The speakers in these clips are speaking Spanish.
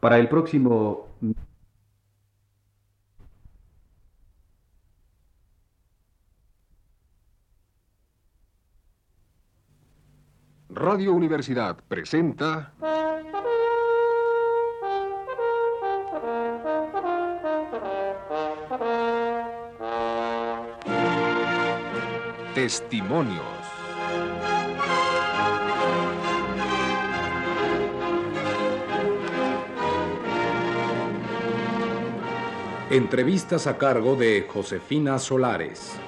Para el próximo... Radio Universidad presenta... Testimonios. Entrevistas a cargo de Josefina Solares.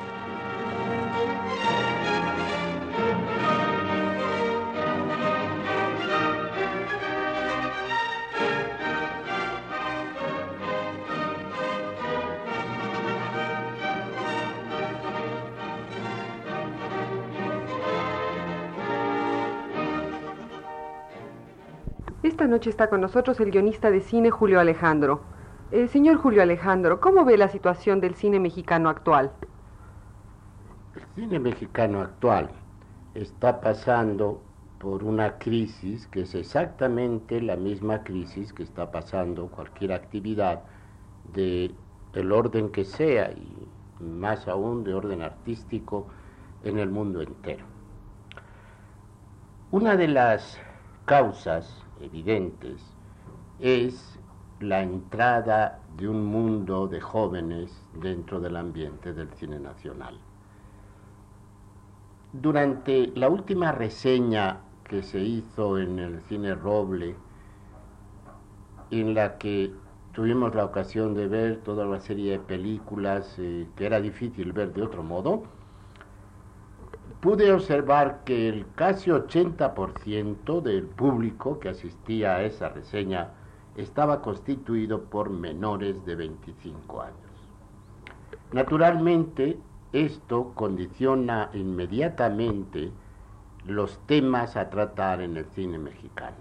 Esta noche está con nosotros el guionista de cine Julio Alejandro. Eh, señor Julio Alejandro, ¿cómo ve la situación del cine mexicano actual? El cine mexicano actual está pasando por una crisis que es exactamente la misma crisis que está pasando cualquier actividad de el orden que sea y más aún de orden artístico en el mundo entero. Una de las causas evidentes es la entrada de un mundo de jóvenes dentro del ambiente del cine nacional. Durante la última reseña que se hizo en el cine Roble, en la que tuvimos la ocasión de ver toda una serie de películas eh, que era difícil ver de otro modo, pude observar que el casi 80% del público que asistía a esa reseña estaba constituido por menores de 25 años. Naturalmente, esto condiciona inmediatamente los temas a tratar en el cine mexicano.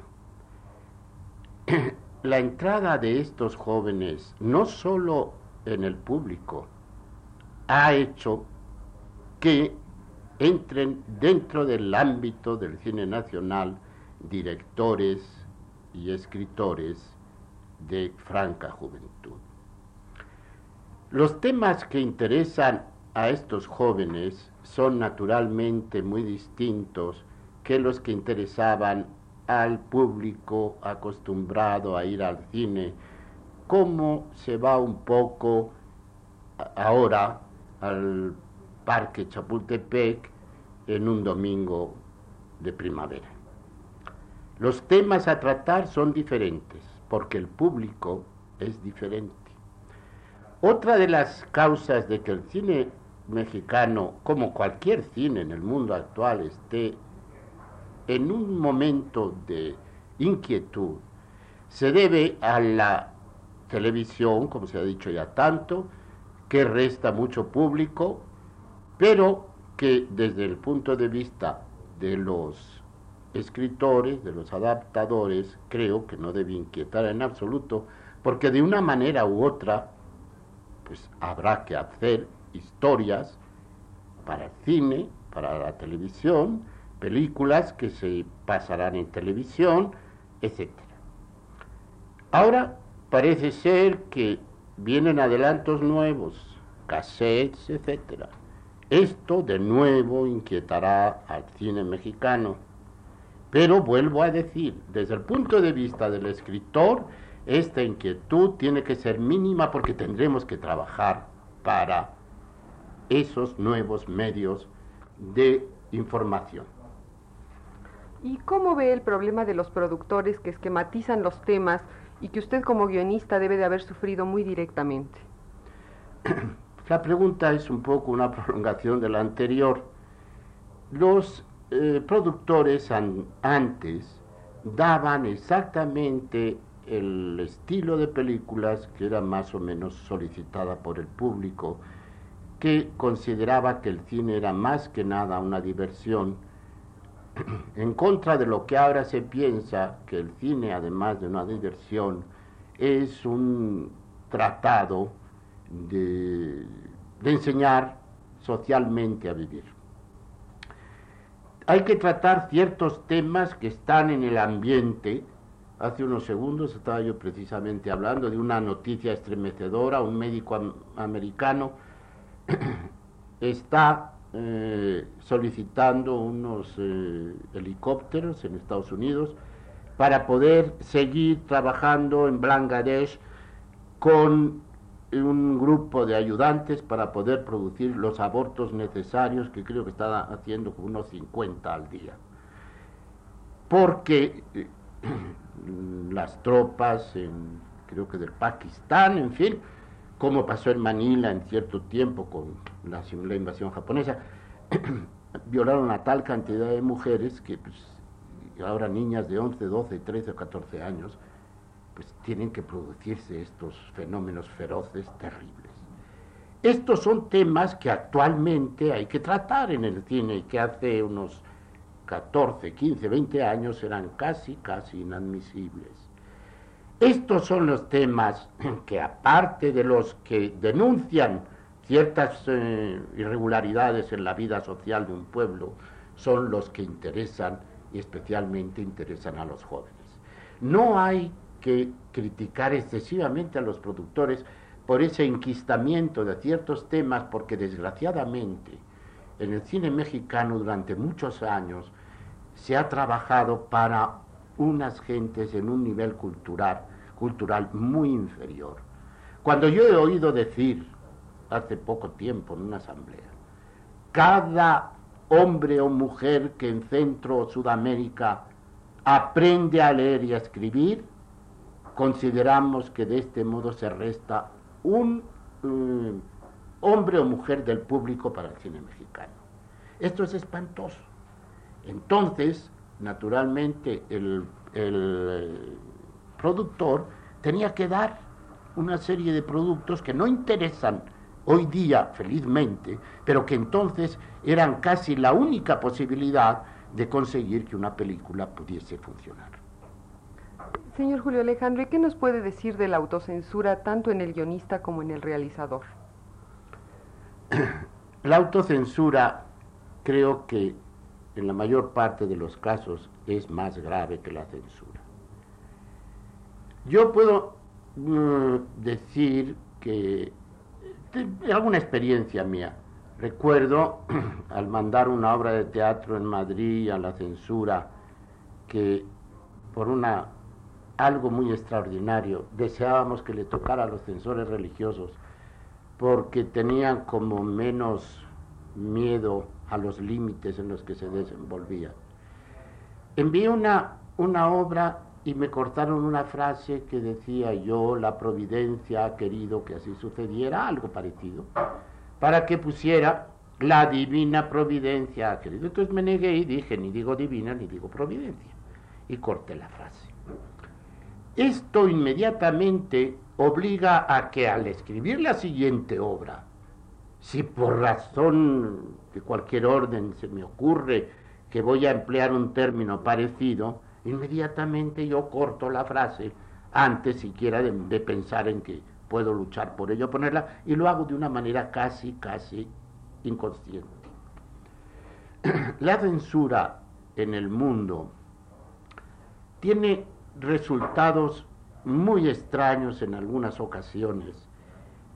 La entrada de estos jóvenes, no solo en el público, ha hecho que entren dentro del ámbito del cine nacional directores y escritores de franca juventud. Los temas que interesan a estos jóvenes son naturalmente muy distintos que los que interesaban al público acostumbrado a ir al cine, como se va un poco ahora al Parque Chapultepec en un domingo de primavera. Los temas a tratar son diferentes porque el público es diferente. Otra de las causas de que el cine mexicano, como cualquier cine en el mundo actual, esté en un momento de inquietud, se debe a la televisión, como se ha dicho ya tanto, que resta mucho público pero que desde el punto de vista de los escritores, de los adaptadores, creo que no debe inquietar en absoluto, porque de una manera u otra, pues habrá que hacer historias para el cine, para la televisión, películas que se pasarán en televisión, etc. Ahora parece ser que vienen adelantos nuevos, cassettes, etcétera esto de nuevo inquietará al cine mexicano. Pero vuelvo a decir, desde el punto de vista del escritor, esta inquietud tiene que ser mínima porque tendremos que trabajar para esos nuevos medios de información. ¿Y cómo ve el problema de los productores que esquematizan los temas y que usted como guionista debe de haber sufrido muy directamente? La pregunta es un poco una prolongación de la anterior. Los eh, productores antes daban exactamente el estilo de películas que era más o menos solicitada por el público, que consideraba que el cine era más que nada una diversión, en contra de lo que ahora se piensa que el cine, además de una diversión, es un tratado de, enseñar socialmente a vivir. Hay que tratar ciertos temas que están en el ambiente Hace unos segundos estaba yo precisamente hablando de una noticia estremecedora. Un médico americano está eh, solicitando unos eh, helicópteros en Estados Unidos para poder seguir trabajando en Bangladesh con un grupo de ayudantes para poder producir los abortos necesarios, que creo que está haciendo unos 50 al día. Porque eh, las tropas, en, creo que del Pakistán, en fin, como pasó en Manila en cierto tiempo con la, invasión japonesa, violaron a tal cantidad de mujeres que pues, ahora niñas de 11, 12, 13 o 14 años, pues tienen que producirse estos fenómenos feroces terribles. Estos son temas que actualmente hay que tratar en el cine y que hace unos 14, 15, 20 años eran casi, casi inadmisibles. Estos son los temas que aparte de los que denuncian ciertas eh, irregularidades en la vida social de un pueblo, son los que interesan y especialmente interesan a los jóvenes. No hay que criticar excesivamente a los productores por ese enquistamiento de ciertos temas, porque desgraciadamente en el cine mexicano durante muchos años se ha trabajado para unas gentes en un nivel cultural, cultural muy inferior. Cuando yo he oído decir hace poco tiempo en una asamblea, cada hombre o mujer que en Centro o Sudamérica aprende a leer y a escribir, consideramos que de este modo se resta un eh, hombre o mujer del público para el cine mexicano. Esto es espantoso. Entonces, naturalmente, el, el productor tenía que dar una serie de productos que no interesan hoy día, felizmente, pero que entonces eran casi la única posibilidad de conseguir que una película pudiese funcionar. Señor Julio Alejandro, ¿y qué nos puede decir de la autocensura tanto en el guionista como en el realizador? La autocensura creo que en la mayor parte de los casos es más grave que la censura. Yo puedo mm, decir que alguna experiencia mía. Recuerdo al mandar una obra de teatro en Madrid a la censura que por una algo muy extraordinario deseábamos que le tocara a los censores religiosos porque tenían como menos miedo a los límites en los que se desenvolvía. Envié una, una obra y me cortaron una frase que decía yo, la providencia ha querido que así sucediera, algo parecido, para que pusiera la divina providencia ha querido. Entonces me negué y dije, ni digo divina ni digo providencia. Y corté la frase. Esto inmediatamente obliga a que al escribir la siguiente obra, si por razón de cualquier orden se me ocurre que voy a emplear un término parecido, inmediatamente yo corto la frase antes siquiera de, pensar en que puedo luchar por ello, ponerla, y lo hago de una manera casi, casi inconsciente. La censura en el mundo tiene resultados muy extraños en algunas ocasiones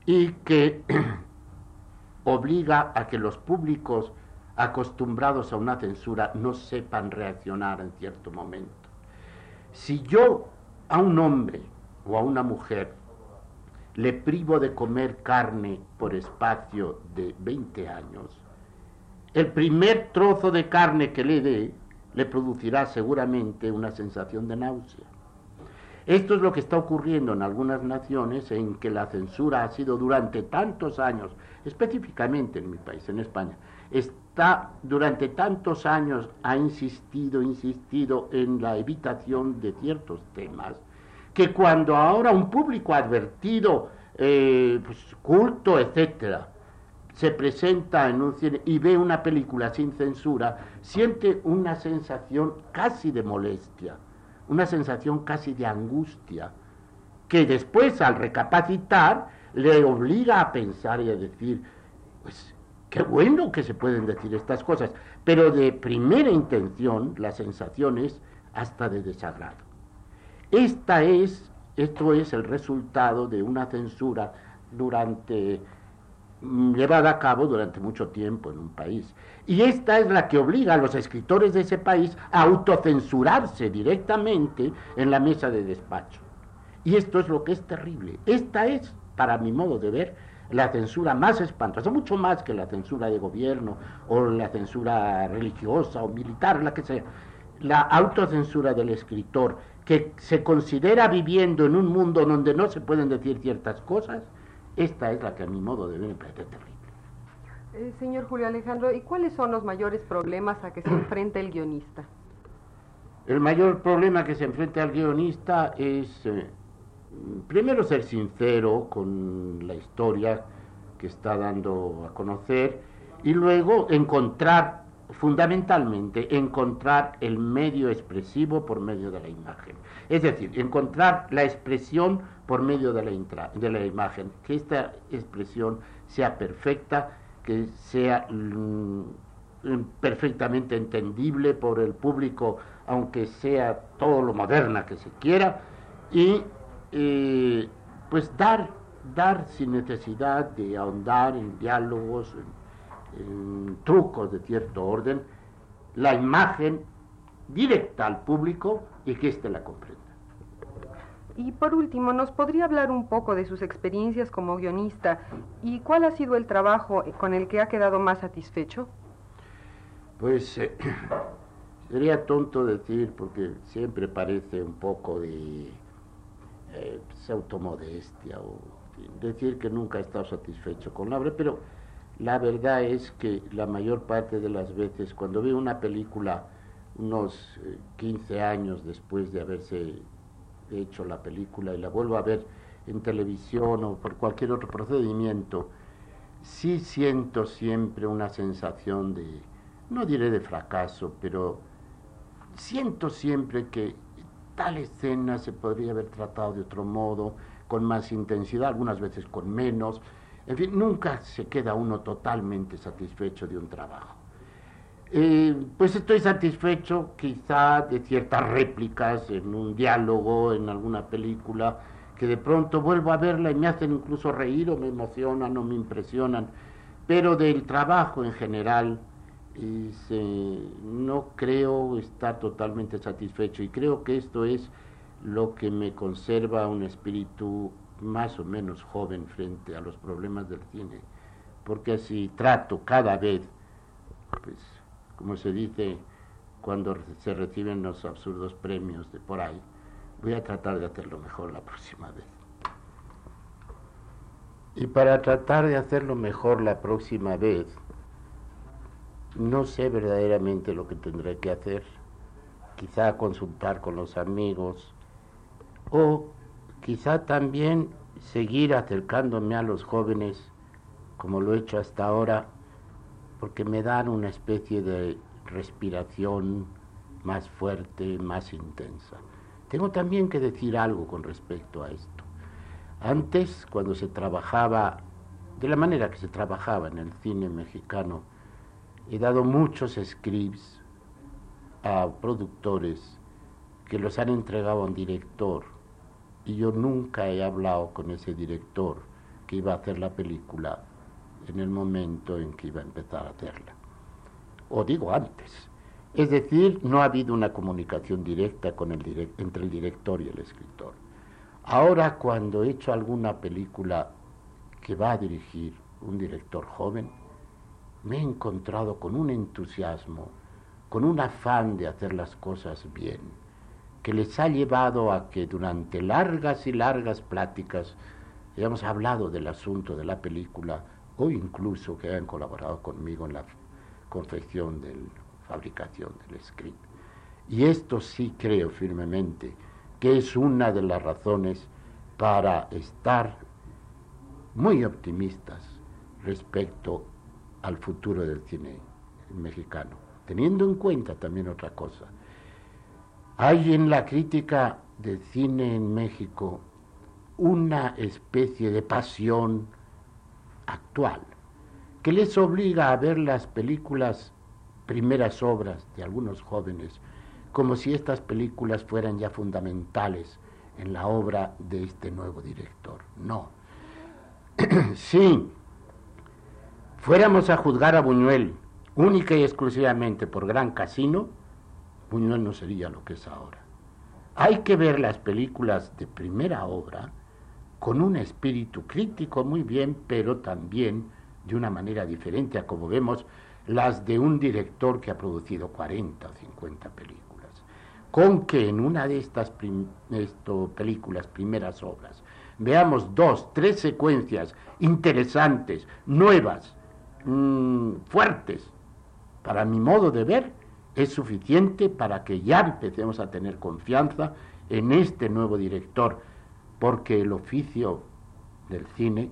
y que obliga a que los públicos acostumbrados a una censura no sepan reaccionar en cierto momento. Si yo a un hombre o a una mujer le privo de comer carne por espacio de 20 años, el primer trozo de carne que le dé le producirá seguramente una sensación de náusea. Esto es lo que está ocurriendo en algunas naciones en que la censura ha sido durante tantos años, específicamente en mi país, en España, está durante tantos años ha insistido, insistido en la evitación de ciertos temas, que cuando ahora un público advertido, eh, pues, culto, etcétera, se presenta en un cine y ve una película sin censura, siente una sensación casi de molestia, una sensación casi de angustia, que después al recapacitar le obliga a pensar y a decir, pues Qué bueno que se pueden decir estas cosas, pero de primera intención la sensación es hasta de desagrado. Esta es, esto es el resultado de una censura durante llevada a cabo durante mucho tiempo en un país. Y esta es la que obliga a los escritores de ese país a autocensurarse directamente en la mesa de despacho. Y esto es lo que es terrible. Esta es, para mi modo de ver, la censura más espantosa, mucho más que la censura de gobierno o la censura religiosa o militar, la que sea. La autocensura del escritor que se considera viviendo en un mundo donde no se pueden decir ciertas cosas, esta es la que a mi modo de ver me parece terrible. Eh, señor Julio Alejandro, ¿y cuáles son los mayores problemas a que se enfrenta el guionista? El mayor problema que se enfrenta al guionista es, eh, primero, ser sincero con la historia que está dando a conocer y luego encontrar, fundamentalmente, encontrar el medio expresivo por medio de la imagen. Es decir, encontrar la expresión por medio de la, de la imagen, que esta expresión sea perfecta que sea mm, perfectamente entendible por el público, aunque sea todo lo moderna que se quiera, y eh, pues dar, dar sin necesidad de ahondar en diálogos, en trucos de cierto orden, la imagen directa al público y que éste la comprenda. Y por último, ¿nos podría hablar un poco de sus experiencias como guionista y cuál ha sido el trabajo con el que ha quedado más satisfecho? Pues eh, sería tonto decir, porque siempre parece un poco de eh, pues, automodestia o decir que nunca he estado satisfecho con la obra, pero la verdad es que la mayor parte de las veces cuando veo una película unos 15 eh, años después de haberse hecho la película y la vuelvo a ver en televisión o por cualquier otro procedimiento, sí siento siempre una sensación de, no diré de fracaso, pero siento siempre que tal escena se podría haber tratado de otro modo, con más intensidad, algunas veces con menos. En fin, nunca se queda uno totalmente satisfecho de un trabajo. Eh, pues estoy satisfecho quizá de ciertas réplicas en un diálogo, en alguna película, que de pronto vuelvo a verla y me hacen incluso reír o me emocionan o me impresionan, pero del trabajo en general no creo estar totalmente satisfecho y creo que esto es lo que me conserva un espíritu más o menos joven frente a los problemas del cine, porque así trato cada vez, pues como se dice cuando se reciben los absurdos premios de por ahí, voy a tratar de hacerlo mejor la próxima vez. Y para tratar de hacerlo mejor la próxima vez, no sé verdaderamente lo que tendré que hacer. Quizá consultar con los amigos o quizá también seguir acercándome a los jóvenes como lo he hecho hasta ahora porque me dan una especie de respiración más fuerte, más intensa. Tengo también que decir algo con respecto a esto. Antes, cuando se trabajaba de la manera que se trabajaba en el cine mexicano, he dado muchos scripts a productores que los han entregado a un director y yo nunca he hablado con ese director que iba a hacer la película en el momento en que iba a empezar a hacerla. O digo antes. Es decir, no ha habido una comunicación directa entre el director y el escritor. Ahora cuando he hecho alguna película que va a dirigir un director joven, me he encontrado con un entusiasmo, con un afán de hacer las cosas bien, que les ha llevado a que durante largas y largas pláticas hayamos hablado del asunto de la película o incluso que hayan colaborado conmigo en la confección de fabricación del script. Y esto sí creo firmemente que es una de las razones para estar muy optimistas respecto al futuro del cine mexicano, teniendo en cuenta también otra cosa. Hay en la crítica del cine en México una especie de pasión actual, que les obliga a ver las películas, primeras obras de algunos jóvenes, como si estas películas fueran ya fundamentales en la obra de este nuevo director. No. si fuéramos a juzgar a Buñuel única y exclusivamente por Gran Casino, Buñuel no sería lo que es ahora. Hay que ver las películas de primera obra con un espíritu crítico muy bien, pero también de una manera diferente a como vemos las de un director que ha producido 40 o 50 películas. Con que en una de estas películas, primeras obras, veamos dos, tres secuencias interesantes, nuevas, mm, fuertes, para mi modo de ver, es suficiente para que ya empecemos a tener confianza en este nuevo director, porque el oficio del cine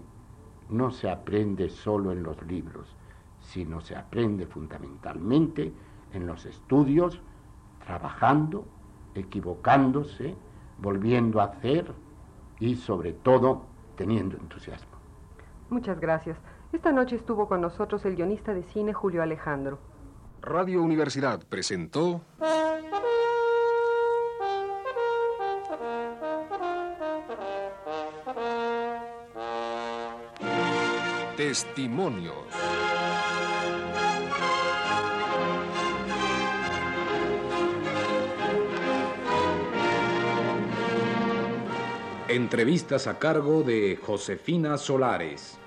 no se aprende solo en los libros, sino se aprende fundamentalmente en los estudios, trabajando, equivocándose, volviendo a hacer y sobre todo teniendo entusiasmo. Muchas gracias. Esta noche estuvo con nosotros el guionista de cine Julio Alejandro. Radio Universidad presentó... Testimonios. Entrevistas a cargo de Josefina Solares.